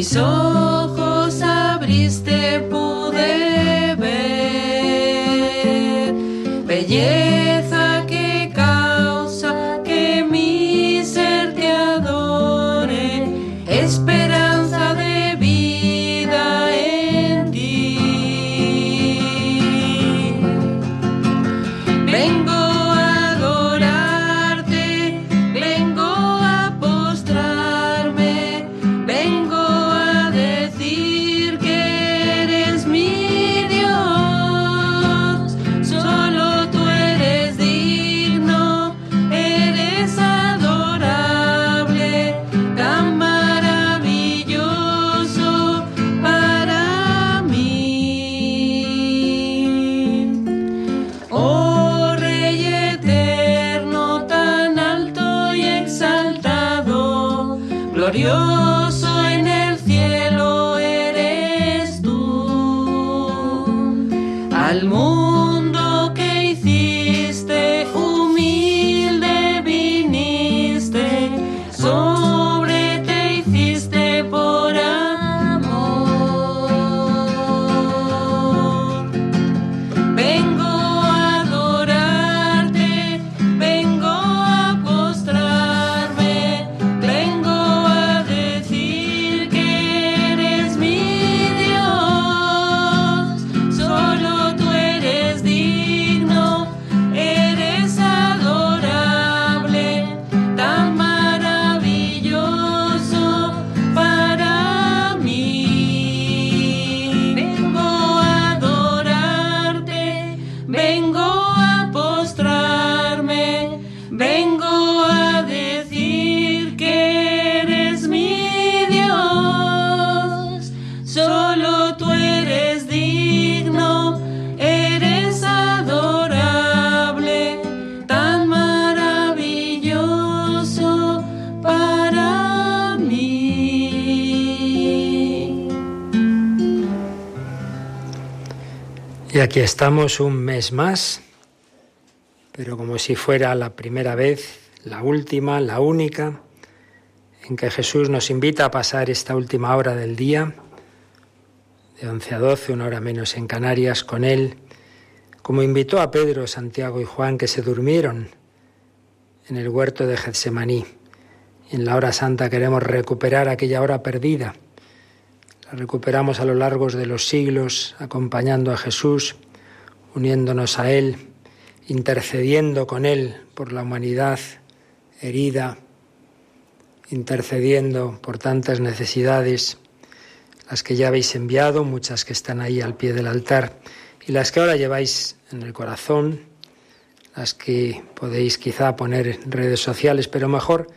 Mis ojos aquí estamos un mes más, pero como si fuera la primera vez, la última, la única, en que Jesús nos invita a pasar esta última hora del día, de 11 a 12, una hora menos en Canarias, con Él, como invitó a Pedro, Santiago y Juan que se durmieron en el huerto de Getsemaní. En la hora santa queremos recuperar aquella hora perdida. La recuperamos a lo largo de los siglos, acompañando a Jesús, uniéndonos a Él, intercediendo con Él por la humanidad herida, intercediendo por tantas necesidades, las que ya habéis enviado, muchas que están ahí al pie del altar, y las que ahora lleváis en el corazón, las que podéis quizá poner en redes sociales, pero mejor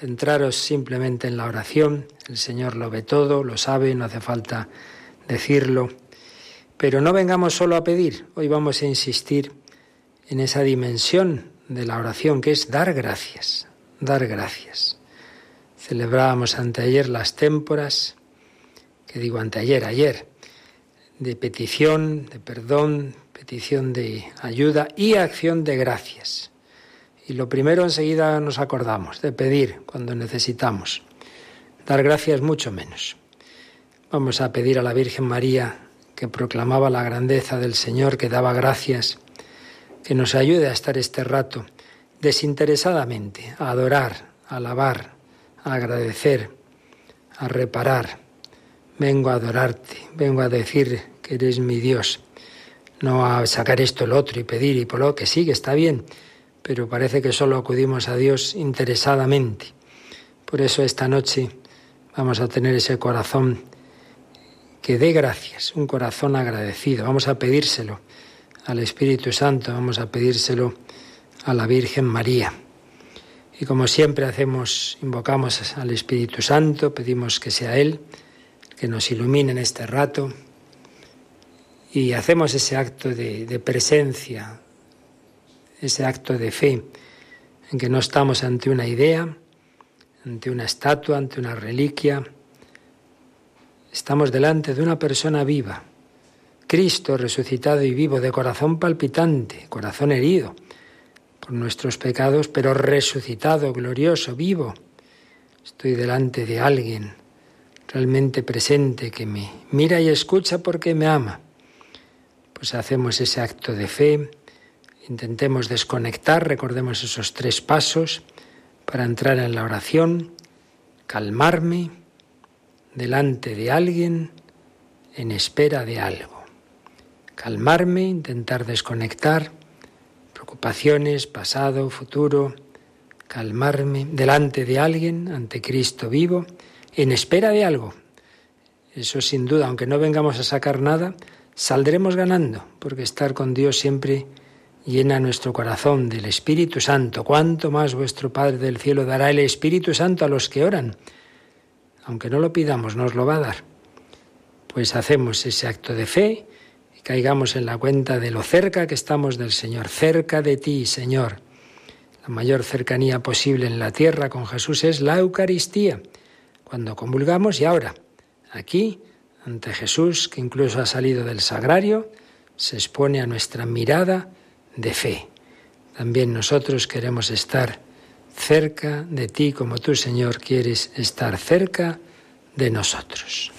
centraros simplemente en la oración. El Señor lo ve todo, lo sabe, no hace falta decirlo. Pero no vengamos solo a pedir, hoy vamos a insistir en esa dimensión de la oración que es dar gracias, dar gracias. Celebrábamos anteayer las témporas, que digo anteayer, ayer, de petición, de perdón, petición de ayuda y acción de gracias. Y lo primero enseguida nos acordamos, de pedir cuando necesitamos. Dar gracias mucho menos. Vamos a pedir a la Virgen María, que proclamaba la grandeza del Señor, que daba gracias, que nos ayude a estar este rato desinteresadamente, a adorar, a alabar, a agradecer, a reparar. Vengo a adorarte, vengo a decir que eres mi Dios, no a sacar esto, el otro y pedir y por lo que sí, que está bien, pero parece que solo acudimos a Dios interesadamente. Por eso esta noche vamos a tener ese corazón que dé gracias, un corazón agradecido. Vamos a pedírselo al Espíritu Santo, vamos a pedírselo a la Virgen María. Y como siempre hacemos, invocamos al Espíritu Santo, pedimos que sea Él, que nos ilumine en este rato, y hacemos ese acto de, de presencia, ese acto de fe, en que no estamos ante una idea, ante una estatua, ante una reliquia, estamos delante de una persona viva, Cristo resucitado y vivo, de corazón palpitante, corazón herido por nuestros pecados, pero resucitado, glorioso, vivo. Estoy delante de alguien realmente presente que me mira y escucha porque me ama. Pues hacemos ese acto de fe, intentemos desconectar, recordemos esos tres pasos para entrar en la oración, calmarme delante de alguien en espera de algo calmarme, intentar desconectar, preocupaciones, pasado, futuro, calmarme delante de alguien, ante Cristo vivo, en espera de algo. Eso sin duda, aunque no vengamos a sacar nada, saldremos ganando, porque estar con Dios siempre llena nuestro corazón del Espíritu Santo. Cuánto más vuestro Padre del cielo dará el Espíritu Santo a los que oran. Aunque no lo pidamos, nos lo va a dar. Pues hacemos ese acto de fe caigamos en la cuenta de lo cerca que estamos del Señor, cerca de ti, Señor. La mayor cercanía posible en la tierra con Jesús es la Eucaristía, cuando convulgamos y ahora, aquí, ante Jesús, que incluso ha salido del sagrario, se expone a nuestra mirada de fe. También nosotros queremos estar cerca de ti como tú, Señor, quieres estar cerca de nosotros.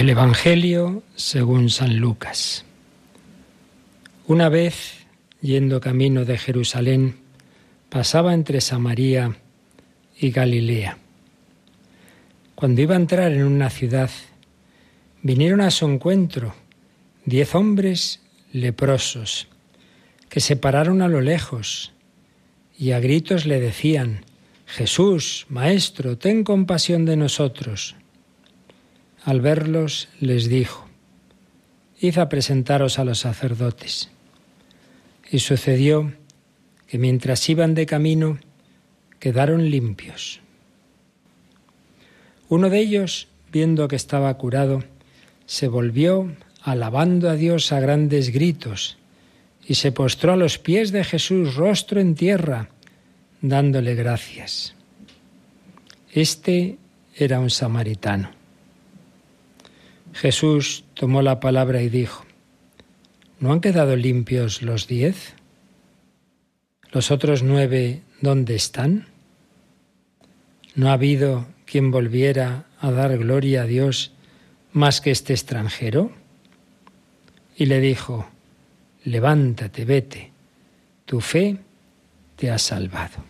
Del Evangelio según San Lucas. Una vez, yendo camino de Jerusalén, pasaba entre Samaria y Galilea. Cuando iba a entrar en una ciudad, vinieron a su encuentro diez hombres leprosos, que se pararon a lo lejos y a gritos le decían, Jesús, Maestro, ten compasión de nosotros. Al verlos les dijo, Id a presentaros a los sacerdotes. Y sucedió que mientras iban de camino, quedaron limpios. Uno de ellos, viendo que estaba curado, se volvió alabando a Dios a grandes gritos y se postró a los pies de Jesús, rostro en tierra, dándole gracias. Este era un samaritano. Jesús tomó la palabra y dijo, ¿no han quedado limpios los diez? ¿Los otros nueve dónde están? ¿No ha habido quien volviera a dar gloria a Dios más que este extranjero? Y le dijo, levántate, vete, tu fe te ha salvado.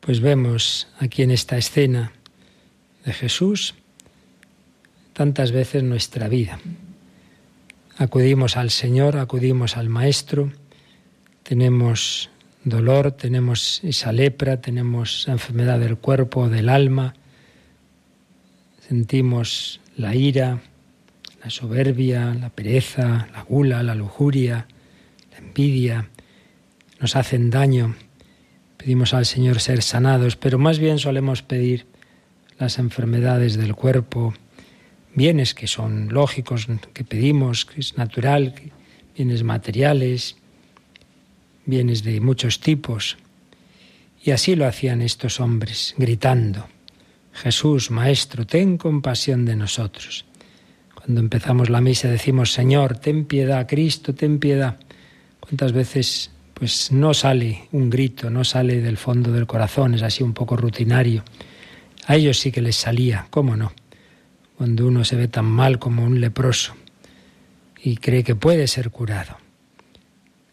Pues vemos aquí en esta escena Jesús tantas veces nuestra vida. Acudimos al Señor, acudimos al Maestro, tenemos dolor, tenemos esa lepra, tenemos enfermedad del cuerpo, del alma, sentimos la ira, la soberbia, la pereza, la gula, la lujuria, la envidia, nos hacen daño. Pedimos al Señor ser sanados, pero más bien solemos pedir las enfermedades del cuerpo, bienes que son lógicos, que pedimos, que es natural, bienes materiales, bienes de muchos tipos. Y así lo hacían estos hombres, gritando, Jesús, Maestro, ten compasión de nosotros. Cuando empezamos la misa decimos, Señor, ten piedad, Cristo, ten piedad. ¿Cuántas veces pues no sale un grito, no sale del fondo del corazón, es así un poco rutinario? A ellos sí que les salía, ¿cómo no? Cuando uno se ve tan mal como un leproso y cree que puede ser curado.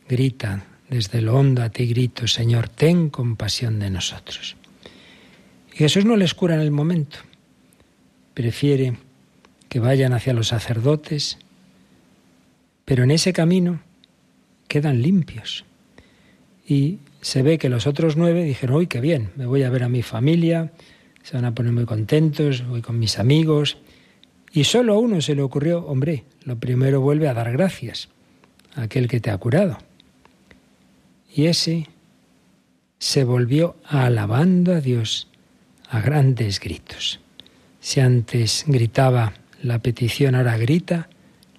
Grita desde lo hondo a ti grito, Señor, ten compasión de nosotros. Y Jesús no les cura en el momento. Prefiere que vayan hacia los sacerdotes, pero en ese camino quedan limpios. Y se ve que los otros nueve dijeron, uy, qué bien, me voy a ver a mi familia, se van a poner muy contentos, voy con mis amigos. Y solo a uno se le ocurrió, hombre, lo primero vuelve a dar gracias a aquel que te ha curado. Y ese se volvió alabando a Dios a grandes gritos. Si antes gritaba la petición, ahora grita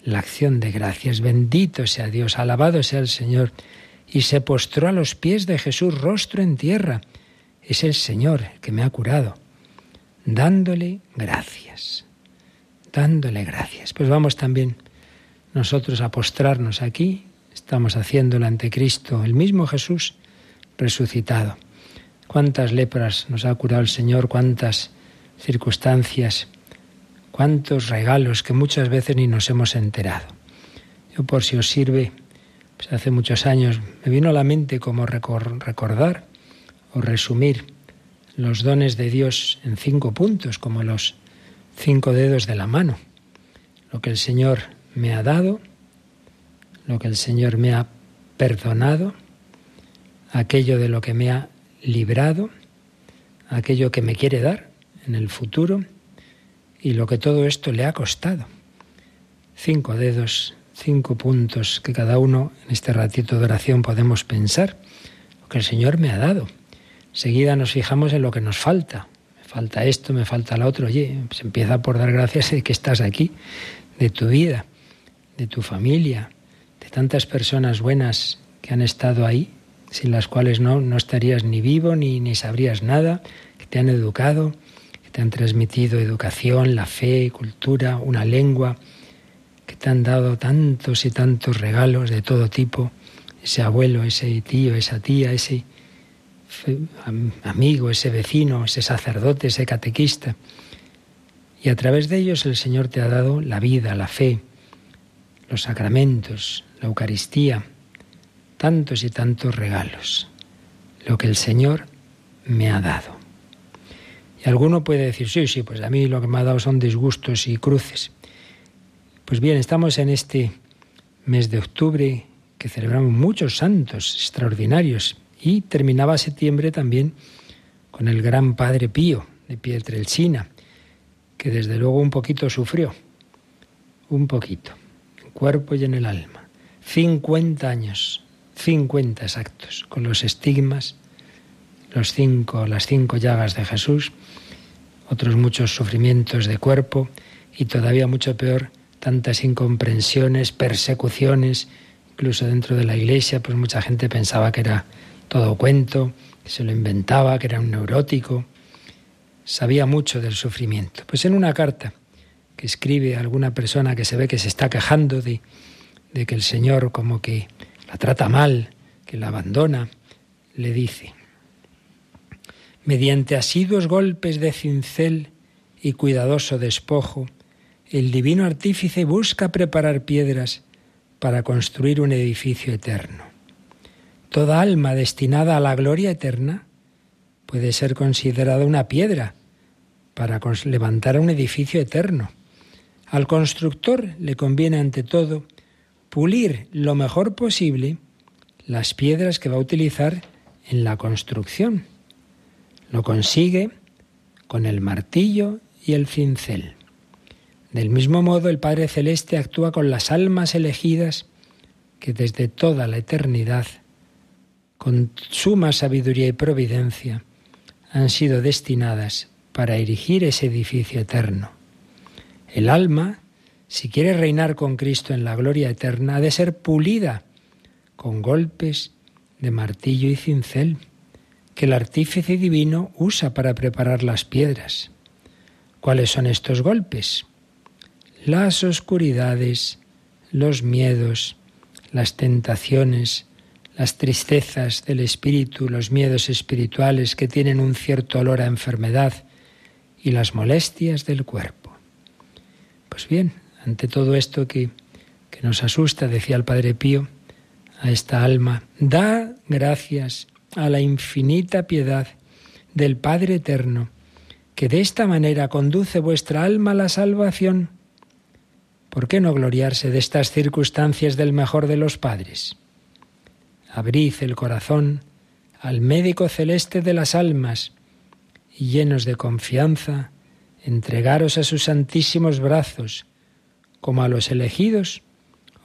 la acción de gracias. Bendito sea Dios, alabado sea el Señor. Y se postró a los pies de Jesús, rostro en tierra. Es el Señor que me ha curado dándole gracias, dándole gracias. Pues vamos también nosotros a postrarnos aquí, estamos haciéndolo ante Cristo, el mismo Jesús resucitado. Cuántas lepras nos ha curado el Señor, cuántas circunstancias, cuántos regalos que muchas veces ni nos hemos enterado. Yo por si os sirve, pues hace muchos años me vino a la mente como recordar o resumir los dones de Dios en cinco puntos, como los cinco dedos de la mano. Lo que el Señor me ha dado, lo que el Señor me ha perdonado, aquello de lo que me ha librado, aquello que me quiere dar en el futuro y lo que todo esto le ha costado. Cinco dedos, cinco puntos que cada uno en este ratito de oración podemos pensar, lo que el Señor me ha dado Seguida nos fijamos en lo que nos falta. Me falta esto, me falta lo otro. Oye, se empieza por dar gracias de que estás aquí, de tu vida, de tu familia, de tantas personas buenas que han estado ahí, sin las cuales no, no estarías ni vivo ni, ni sabrías nada, que te han educado, que te han transmitido educación, la fe, cultura, una lengua, que te han dado tantos y tantos regalos de todo tipo, ese abuelo, ese tío, esa tía, ese amigo, ese vecino, ese sacerdote, ese catequista. Y a través de ellos el Señor te ha dado la vida, la fe, los sacramentos, la Eucaristía, tantos y tantos regalos. Lo que el Señor me ha dado. Y alguno puede decir, sí, sí, pues a mí lo que me ha dado son disgustos y cruces. Pues bien, estamos en este mes de octubre que celebramos muchos santos extraordinarios y terminaba septiembre también con el gran Padre Pío de Pietrelcina, que desde luego un poquito sufrió, un poquito, en cuerpo y en el alma. 50 años, 50 exactos, con los estigmas, los cinco, las cinco llagas de Jesús, otros muchos sufrimientos de cuerpo y todavía mucho peor, tantas incomprensiones, persecuciones, incluso dentro de la iglesia, pues mucha gente pensaba que era todo cuento, que se lo inventaba, que era un neurótico sabía mucho del sufrimiento. Pues en una carta que escribe alguna persona que se ve que se está quejando de, de que el Señor como que la trata mal, que la abandona, le dice, mediante asiduos golpes de cincel y cuidadoso despojo, el divino artífice busca preparar piedras para construir un edificio eterno. Toda alma destinada a la gloria eterna puede ser considerada una piedra para levantar un edificio eterno. Al constructor le conviene ante todo pulir lo mejor posible las piedras que va a utilizar en la construcción. Lo consigue con el martillo y el cincel. Del mismo modo, el Padre Celeste actúa con las almas elegidas que desde toda la eternidad, con suma sabiduría y providencia, han sido destinadas para erigir ese edificio eterno. El alma, si quiere reinar con Cristo en la gloria eterna, ha de ser pulida con golpes de martillo y cincel que el artífice divino usa para preparar las piedras. ¿Cuáles son estos golpes? Las oscuridades, los miedos, las tentaciones, las tristezas del espíritu, los miedos espirituales que tienen un cierto olor a enfermedad, y las molestias del cuerpo. Pues bien, ante todo esto que, que nos asusta, decía el Padre Pío, a esta alma, da gracias a la infinita piedad del Padre Eterno, que de esta manera conduce vuestra alma a la salvación. ¿Por qué no gloriarse de estas circunstancias del mejor de los padres? Abrid el corazón al médico celeste de las almas, y llenos de confianza, entregaros a sus santísimos brazos, como a los elegidos,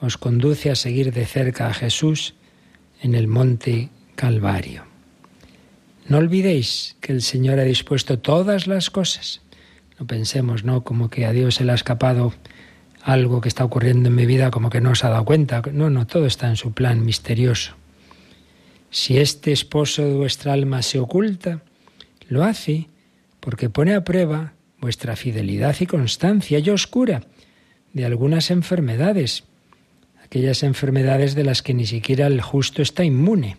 os conduce a seguir de cerca a Jesús en el monte Calvario. No olvidéis que el Señor ha dispuesto todas las cosas. No pensemos, ¿no? Como que a Dios se le ha escapado algo que está ocurriendo en mi vida, como que no se ha dado cuenta. No, no, todo está en su plan misterioso. Si este esposo de vuestra alma se oculta, lo hace porque pone a prueba vuestra fidelidad y constancia y oscura de algunas enfermedades, aquellas enfermedades de las que ni siquiera el justo está inmune.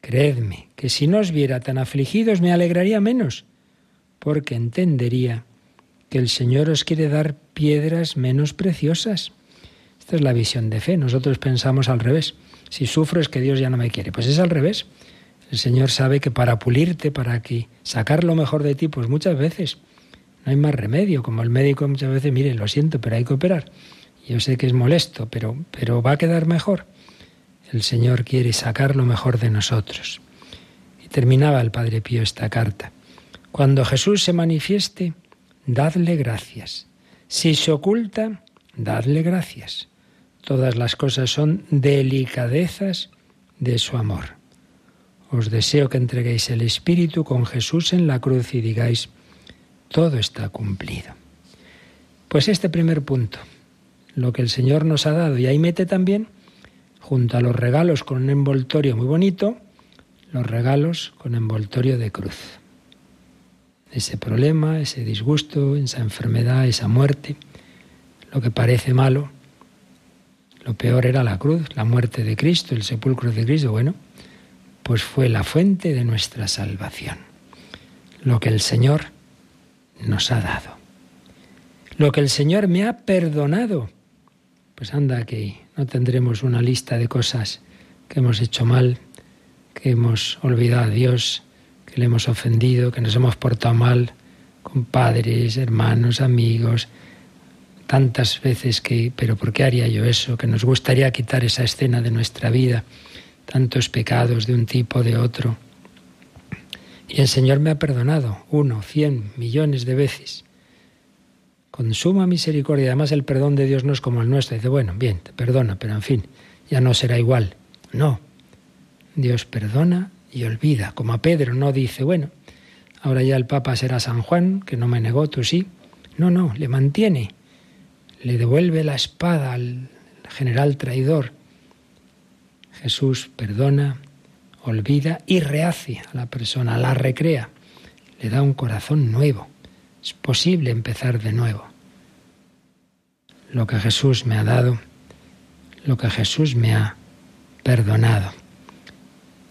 Creedme que si no os viera tan afligidos me alegraría menos, porque entendería que el Señor os quiere dar piedras menos preciosas. Esta es la visión de fe. Nosotros pensamos al revés. Si sufro es que Dios ya no me quiere. Pues es al revés. El Señor sabe que para pulirte, para que sacar lo mejor de ti, pues muchas veces no hay más remedio. Como el médico muchas veces, mire, lo siento, pero hay que operar. Yo sé que es molesto, pero, pero va a quedar mejor. El Señor quiere sacar lo mejor de nosotros. Y terminaba el Padre Pío esta carta. Cuando Jesús se manifieste, dadle gracias. Si se oculta, dadle gracias. Todas las cosas son delicadezas de su amor. Os deseo que entreguéis el Espíritu con Jesús en la cruz y digáis, todo está cumplido. Pues este primer punto, lo que el Señor nos ha dado, y ahí mete también, junto a los regalos con un envoltorio muy bonito, los regalos con envoltorio de cruz. Ese problema, ese disgusto, esa enfermedad, esa muerte, lo que parece malo, lo peor era la cruz, la muerte de Cristo, el sepulcro de Cristo. Bueno, pues fue la fuente de nuestra salvación. Lo que el Señor nos ha dado. lo que el Señor me ha perdonado. Pues anda que no tendremos una lista de cosas que hemos hecho mal, que hemos olvidado a Dios, que le hemos ofendido, que nos hemos portado mal con padres, hermanos, amigos, tantas veces que, pero ¿por qué haría yo eso? Que nos gustaría quitar esa escena de nuestra vida, tantos pecados de un tipo, de otro. Y el Señor me ha perdonado, uno, cien, millones de veces. Con suma misericordia, además el perdón de Dios no es como el nuestro. Dice, bueno, bien, te perdona, pero en fin, ya no será igual. No, Dios perdona y olvida, como a Pedro no dice, bueno, ahora ya el Papa será San Juan, que no me negó, tú sí. No, no, le mantiene le devuelve la espada al general traidor. Jesús perdona, olvida y rehace a la persona, la recrea, le da un corazón nuevo. Es posible empezar de nuevo. Lo que Jesús me ha dado, lo que Jesús me ha perdonado.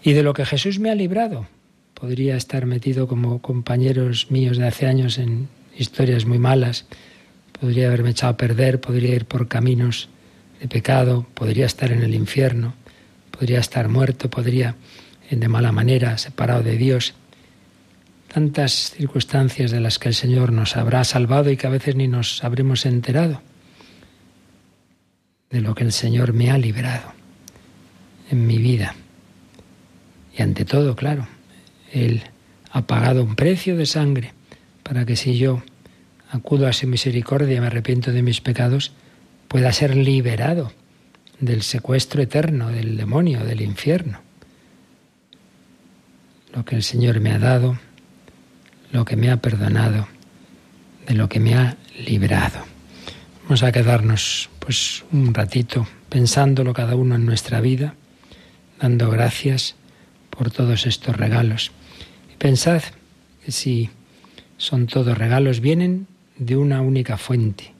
Y de lo que Jesús me ha librado, podría estar metido como compañeros míos de hace años en historias muy malas, podría haberme echado a perder, podría ir por caminos de pecado, podría estar en el infierno, podría estar muerto, podría de mala manera separado de Dios. Tantas circunstancias de las que el Señor nos habrá salvado y que a veces ni nos habremos enterado de lo que el Señor me ha librado en mi vida. Y ante todo, claro, Él ha pagado un precio de sangre para que si yo acudo a su misericordia y me arrepiento de mis pecados, pueda ser liberado del secuestro eterno del demonio, del infierno. Lo que el Señor me ha dado, lo que me ha perdonado, de lo que me ha librado. Vamos a quedarnos pues un ratito pensándolo cada uno en nuestra vida, dando gracias por todos estos regalos. Y pensad que si son todos regalos, vienen de una única fuente,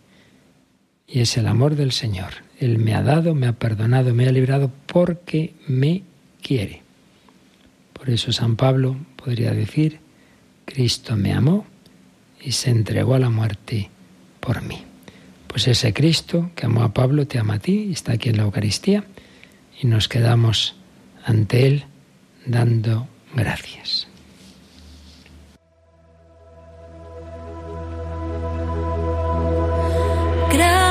y es el amor del Señor. Él me ha dado, me ha perdonado, me ha librado porque me quiere. Por eso San Pablo podría decir, Cristo me amó y se entregó a la muerte por mí. Pues ese Cristo que amó a Pablo te ama a ti, está aquí en la Eucaristía, y nos quedamos ante Él dando gracias. Por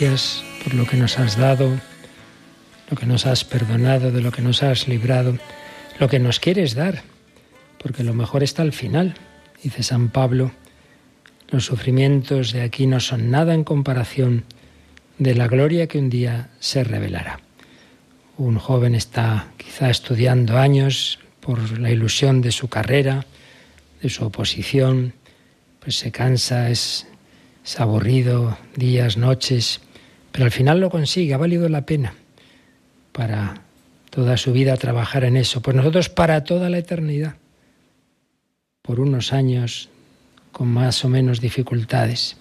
gracias por lo que nos has dado, lo que nos has perdonado, de lo que nos has librado, lo que nos quieres dar, porque lo mejor está al final. Dice San Pablo, los sufrimientos de aquí no son nada en comparación de la gloria que un día se revelará. Un joven está quizá estudiando años por la ilusión de su carrera, de su oposición, pues se cansa, es, es aburrido, días, noches, pero al final lo consigue, ha valido la pena para toda su vida trabajar en eso, pues nosotros para toda la eternidad, por unos años con más o menos dificultades,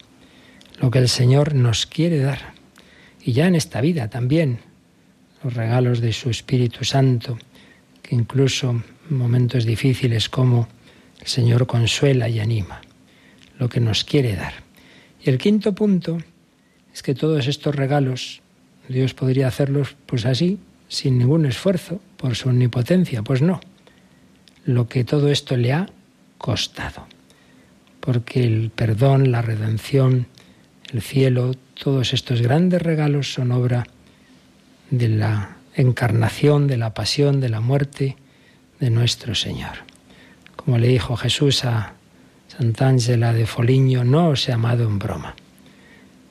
lo que el Señor nos quiere dar y ya en esta vida también, los regalos de su Espíritu Santo, que incluso en momentos difíciles como el Señor consuela y anima, lo que nos quiere dar. Y el quinto punto es que todos estos regalos Dios podría hacerlos pues así, sin ningún esfuerzo, por su omnipotencia. Pues no. Lo que todo esto le ha costado. Porque el perdón, la redención, el cielo, todos estos grandes regalos son obra de la encarnación, de la pasión, de la muerte de nuestro Señor. Como le dijo Jesús a Sant'Angela de Foligno, no os he amado en broma.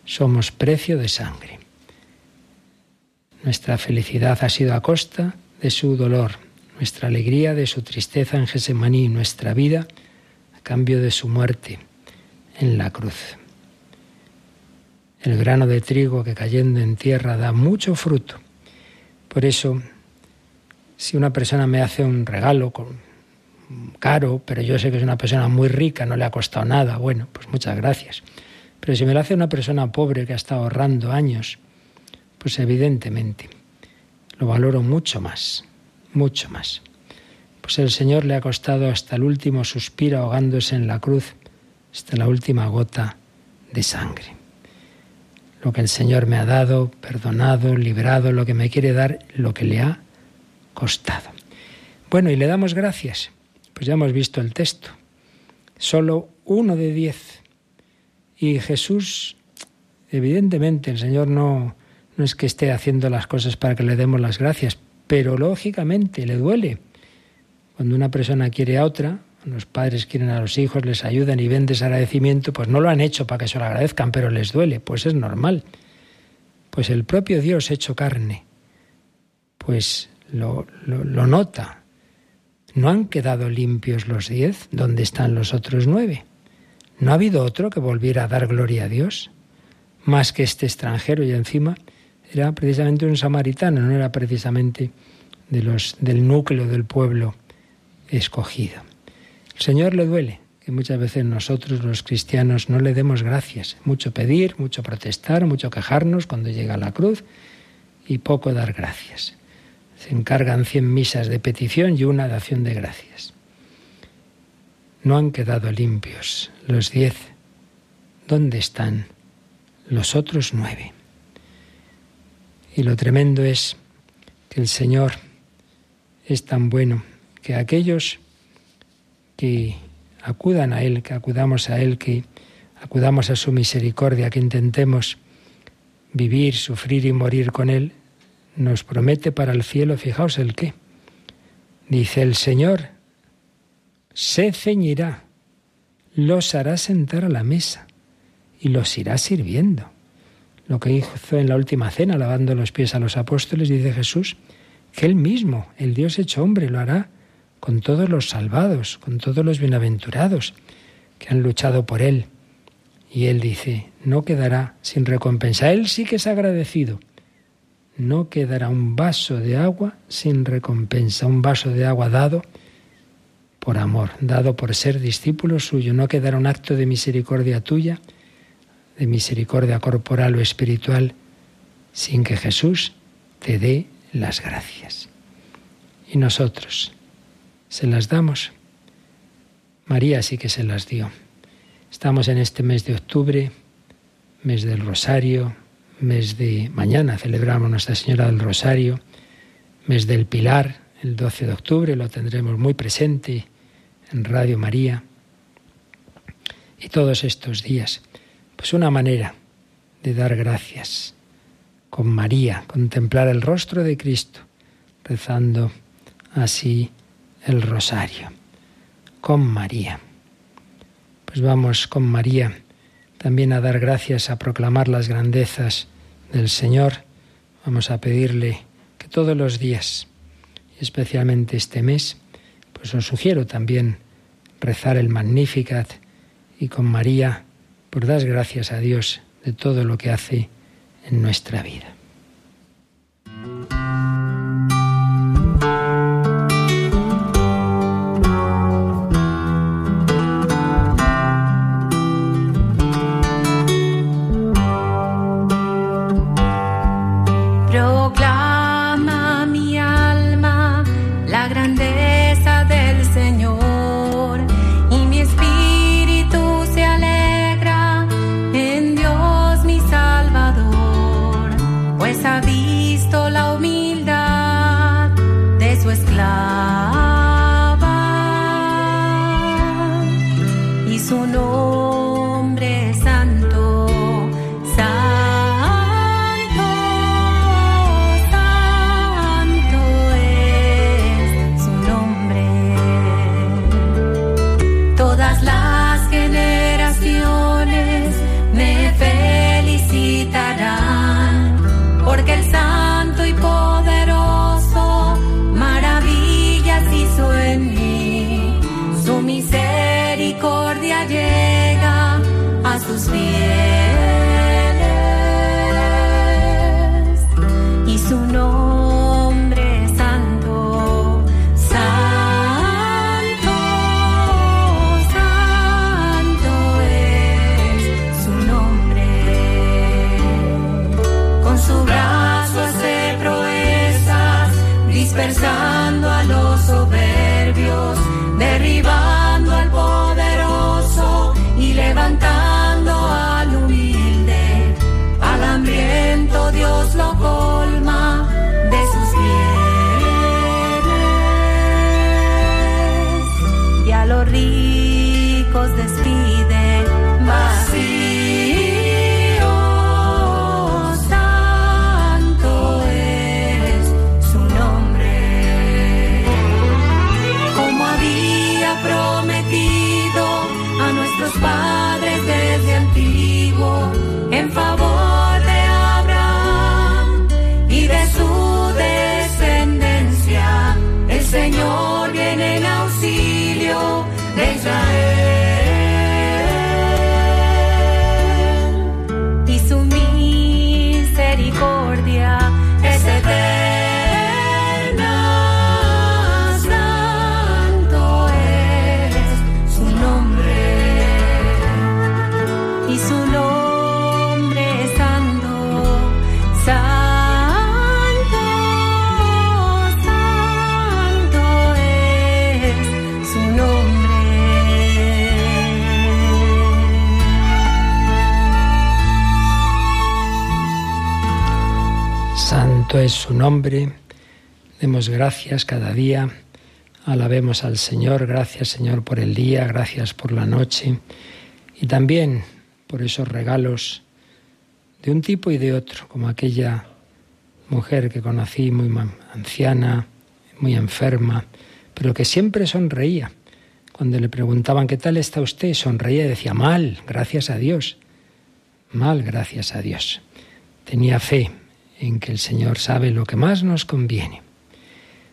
Somos precio de sangre. Nuestra felicidad ha sido a costa de su dolor, nuestra alegría de su tristeza en Gesemaní, nuestra vida a cambio de su muerte en la cruz el grano de trigo que cayendo en tierra da mucho fruto. Por eso, si una persona me hace un regalo caro, pero yo sé que es una persona muy rica, no le ha costado nada, bueno, pues muchas gracias. Pero si me lo hace una persona pobre que ha estado ahorrando años, pues evidentemente lo valoro mucho más, mucho más. Pues el Señor le ha costado hasta el último suspiro ahogándose en la cruz, hasta la última gota de sangre lo que el Señor me ha dado, perdonado, librado, lo que me quiere dar, lo que le ha costado. Bueno, y le damos gracias. Pues ya hemos visto el texto. Solo uno de diez. Y Jesús, evidentemente, el Señor no, no es que esté haciendo las cosas para que le demos las gracias, pero lógicamente le duele. Cuando una persona quiere a otra, los padres quieren a los hijos, les ayudan y ven desagradecimiento, pues no lo han hecho para que se lo agradezcan, pero les duele, pues es normal. Pues el propio Dios hecho carne, pues lo, lo, nota. ¿No han quedado limpios los diez? ¿Dónde están los otros nueve? ¿No ha habido otro que volviera a dar gloria a Dios? Más que este extranjero y encima era precisamente un samaritano, no era precisamente de los, del núcleo del pueblo escogido. Señor le duele que muchas veces nosotros los cristianos no le demos gracias. Mucho pedir, mucho protestar, mucho quejarnos cuando llega la cruz y poco dar gracias. Se encargan cien misas de petición y una de acción de gracias. No han quedado limpios los diez. ¿Dónde están los otros nueve? Y lo tremendo es que el Señor es tan bueno que aquellos que acudan a Él, que acudamos a Él, que acudamos a su misericordia, que intentemos vivir, sufrir y morir con Él, nos promete para el cielo, fijaos el qué. Dice el Señor, se ceñirá, los hará sentar a la mesa y los irá sirviendo. Lo que hizo en la última cena, lavando los pies a los apóstoles, dice Jesús, que Él mismo, el Dios hecho hombre, lo hará con todos los salvados, con todos los bienaventurados que han luchado por Él. Y Él dice, no quedará sin recompensa. Él sí que es agradecido. No quedará un vaso de agua sin recompensa, un vaso de agua dado por amor, dado por ser discípulo suyo. No quedará un acto de misericordia tuya, de misericordia corporal o espiritual, sin que Jesús te dé las gracias. Y nosotros, se las damos. María sí que se las dio. Estamos en este mes de octubre, mes del rosario, mes de mañana celebramos Nuestra Señora del Rosario, mes del Pilar, el 12 de octubre, lo tendremos muy presente en Radio María. Y todos estos días, pues una manera de dar gracias con María, contemplar el rostro de Cristo, rezando así el rosario. Con María. Pues vamos con María también a dar gracias, a proclamar las grandezas del Señor. Vamos a pedirle que todos los días, especialmente este mes, pues os sugiero también rezar el Magnificat y con María, por dar gracias a Dios de todo lo que hace en nuestra vida. Santo es su nombre. Demos gracias cada día. Alabemos al Señor. Gracias Señor por el día. Gracias por la noche. Y también por esos regalos de un tipo y de otro, como aquella mujer que conocí muy anciana, muy enferma, pero que siempre sonreía. Cuando le preguntaban qué tal está usted, sonreía y decía mal, gracias a Dios. Mal, gracias a Dios. Tenía fe en que el Señor sabe lo que más nos conviene.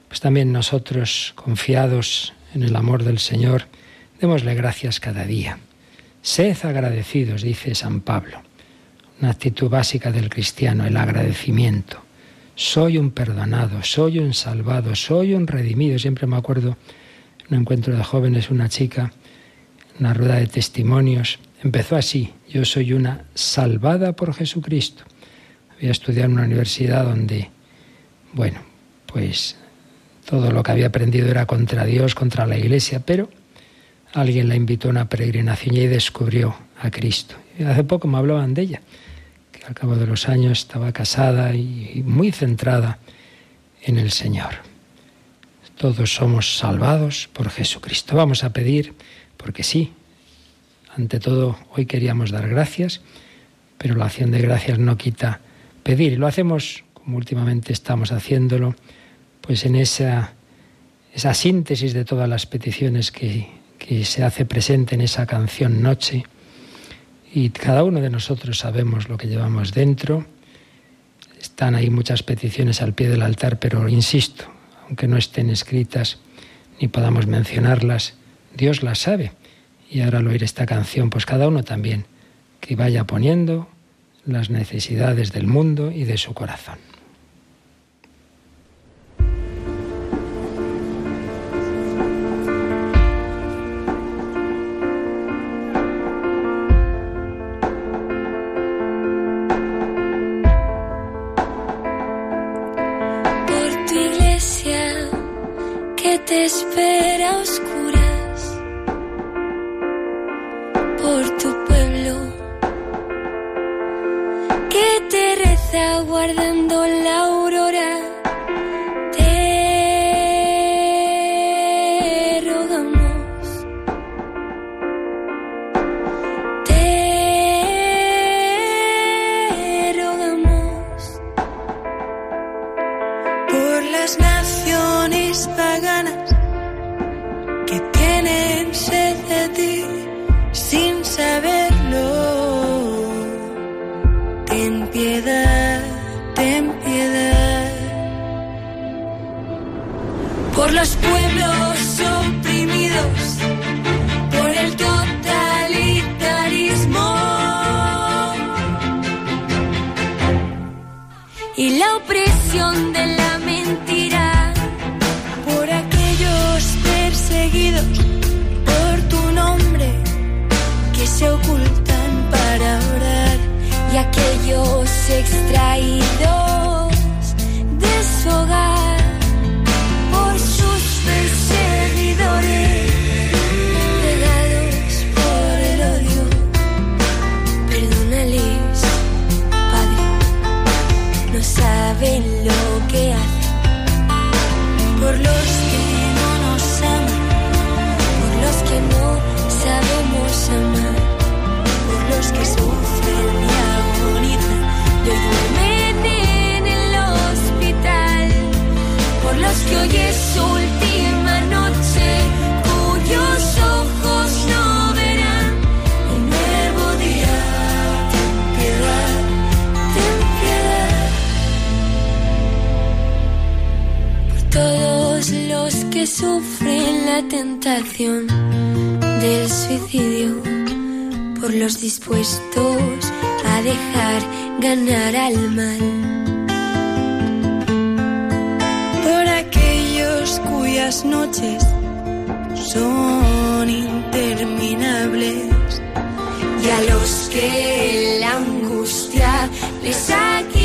Pues también nosotros, confiados en el amor del Señor, démosle gracias cada día. Sed agradecidos, dice San Pablo. Una actitud básica del cristiano, el agradecimiento. Soy un perdonado, soy un salvado, soy un redimido. Siempre me acuerdo en un encuentro de jóvenes, una chica, una rueda de testimonios, empezó así, yo soy una salvada por Jesucristo. Había estudiado en una universidad donde, bueno, pues todo lo que había aprendido era contra Dios, contra la Iglesia, pero alguien la invitó a una peregrinación y ahí descubrió a Cristo. Hace poco me hablaban de ella, que al cabo de los años estaba casada y muy centrada en el Señor. Todos somos salvados por Jesucristo. Vamos a pedir, porque sí, ante todo hoy queríamos dar gracias, pero la acción de gracias no quita pedir. Y lo hacemos, como últimamente estamos haciéndolo, pues en esa, esa síntesis de todas las peticiones que, que se hace presente en esa canción Noche. Y cada uno de nosotros sabemos lo que llevamos dentro. Están ahí muchas peticiones al pie del altar, pero insisto, aunque no estén escritas ni podamos mencionarlas, Dios las sabe. Y ahora al oír esta canción, pues cada uno también que vaya poniendo las necesidades del mundo y de su corazón. por tu iglesia que te espera guarden extraídos de su hogar que sufren la tentación del suicidio, por los dispuestos a dejar ganar al mal, por aquellos cuyas noches son interminables y a los que la angustia les ha quitado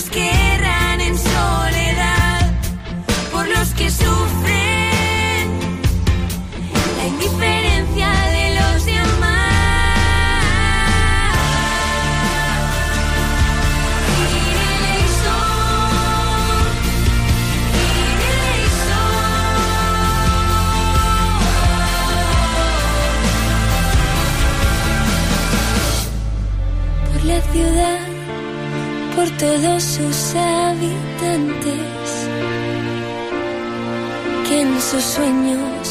los que erran en soledad, por los que sufren la indiferencia de los demás. Irene y Por la ciudad todos sus habitantes, que en sus sueños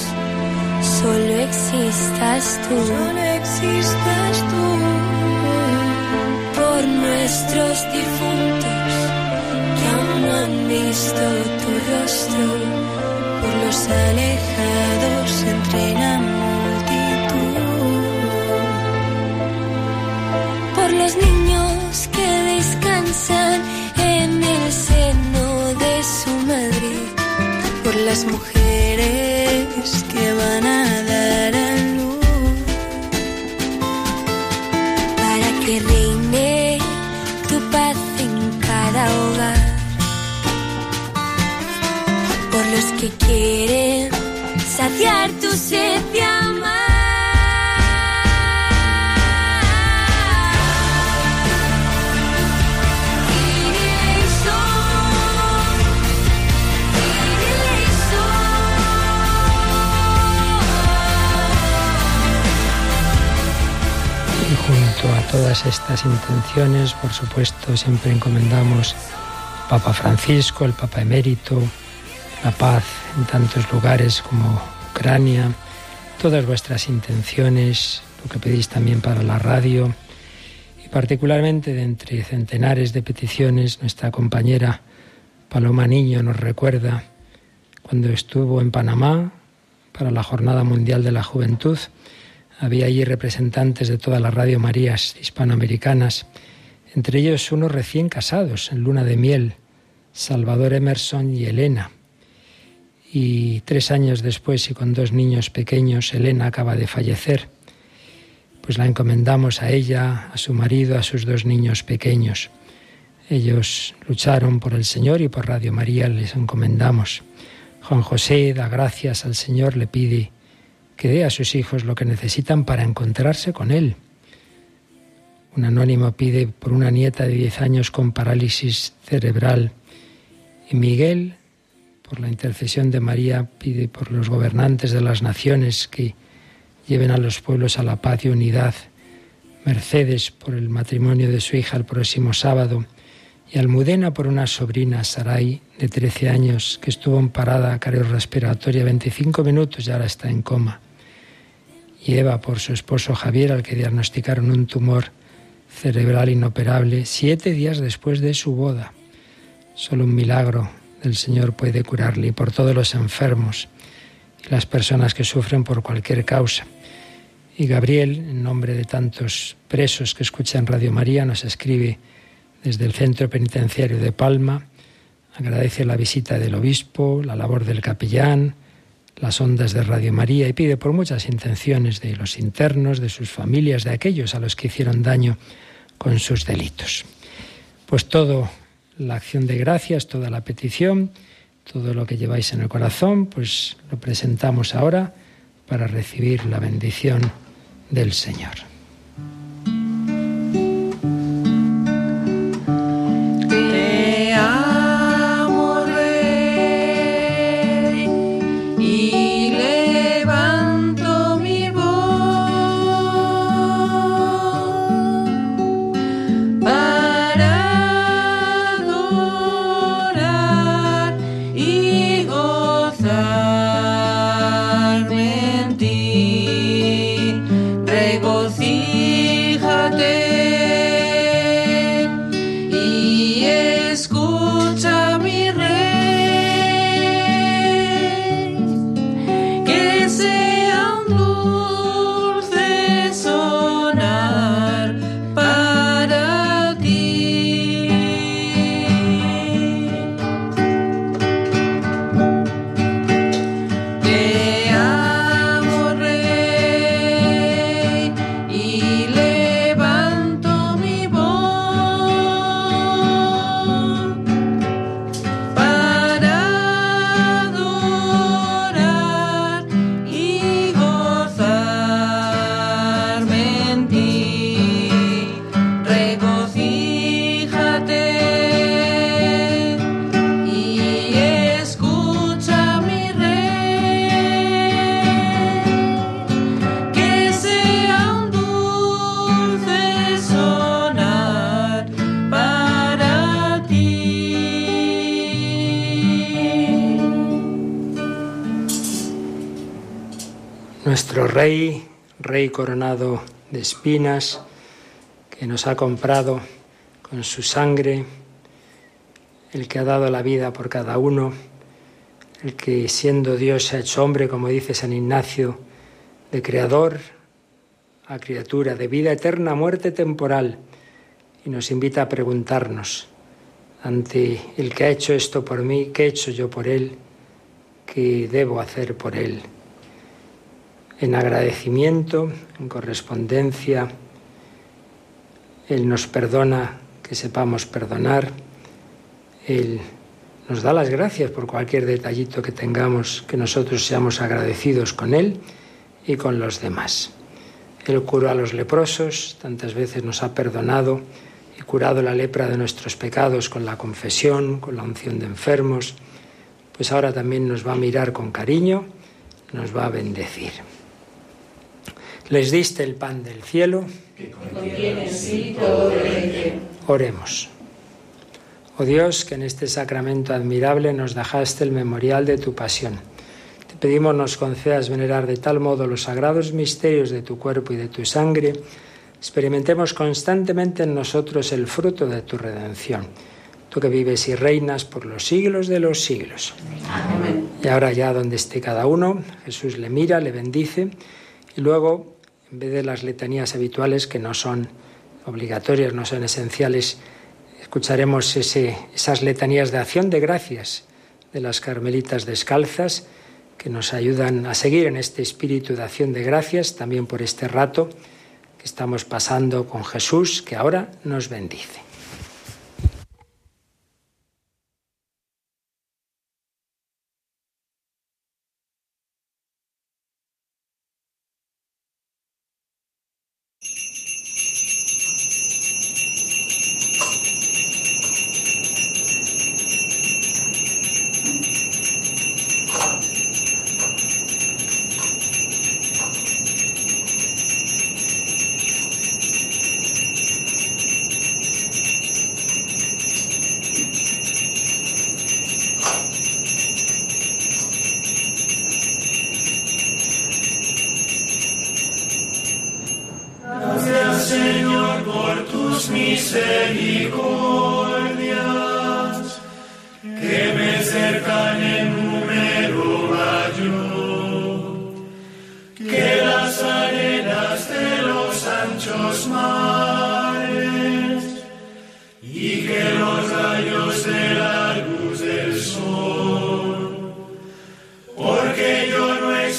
solo existas tú. Solo existas tú. Por nuestros difuntos que aún no han visto tu rostro, por los alejados entre en el seno de su madre, por las mujeres que van a dar a luz, para que reine tu paz en cada hogar, por los que quieren saciar tu sed de amar. Todas estas intenciones, por supuesto, siempre encomendamos al Papa Francisco, el Papa Emérito, la paz en tantos lugares como Ucrania, todas vuestras intenciones, lo que pedís también para la radio, y particularmente de entre centenares de peticiones, nuestra compañera Paloma Niño nos recuerda cuando estuvo en Panamá para la Jornada Mundial de la Juventud, había allí representantes de todas las Radio Marías hispanoamericanas, entre ellos unos recién casados en luna de miel, Salvador Emerson y Elena. Y tres años después y con dos niños pequeños, Elena acaba de fallecer. Pues la encomendamos a ella, a su marido, a sus dos niños pequeños. Ellos lucharon por el Señor y por Radio María les encomendamos. Juan José da gracias al Señor, le pide que dé a sus hijos lo que necesitan para encontrarse con Él. Un anónimo pide por una nieta de 10 años con parálisis cerebral. Y Miguel, por la intercesión de María, pide por los gobernantes de las naciones que lleven a los pueblos a la paz y unidad. Mercedes por el matrimonio de su hija el próximo sábado. Y Almudena por una sobrina, Saray, de 13 años, que estuvo en parada cardiorrespiratoria 25 minutos y ahora está en coma y Eva por su esposo Javier, al que diagnosticaron un tumor cerebral inoperable siete días después de su boda. Solo un milagro del Señor puede curarle y por todos los enfermos y las personas que sufren por cualquier causa. Y Gabriel, en nombre de tantos presos que escuchan Radio María, nos escribe desde el Centro Penitenciario de Palma, agradece la visita del obispo, la labor del capellán, las ondas de Radio María y pide por muchas intenciones de los internos, de sus familias, de aquellos a los que hicieron daño con sus delitos. Pues todo la acción de gracias, toda la petición, todo lo que lleváis en el corazón, pues lo presentamos ahora para recibir la bendición del Señor. Rey, Rey coronado de espinas, que nos ha comprado con su sangre, el que ha dado la vida por cada uno, el que siendo Dios se ha hecho hombre, como dice San Ignacio, de creador a criatura, de vida eterna, muerte temporal, y nos invita a preguntarnos ante el que ha hecho esto por mí, ¿qué he hecho yo por él? ¿Qué debo hacer por él? En agradecimiento, en correspondencia, Él nos perdona, que sepamos perdonar, Él nos da las gracias por cualquier detallito que tengamos, que nosotros seamos agradecidos con Él y con los demás. Él curó a los leprosos, tantas veces nos ha perdonado y curado la lepra de nuestros pecados con la confesión, con la unción de enfermos, pues ahora también nos va a mirar con cariño, nos va a bendecir. Les diste el pan del cielo. Oremos. Oh Dios, que en este sacramento admirable nos dejaste el memorial de tu pasión. Te pedimos nos concedas venerar de tal modo los sagrados misterios de tu cuerpo y de tu sangre, experimentemos constantemente en nosotros el fruto de tu redención. Tú que vives y reinas por los siglos de los siglos. Amén. Y ahora ya donde esté cada uno, Jesús le mira, le bendice y luego, en vez de las letanías habituales que no son obligatorias, no son esenciales, escucharemos esas letanías de acción de gracias de las carmelitas descalzas que nos ayudan a seguir en este espíritu de acción de gracias, también por este rato que estamos pasando con Jesús, que ahora nos bendice.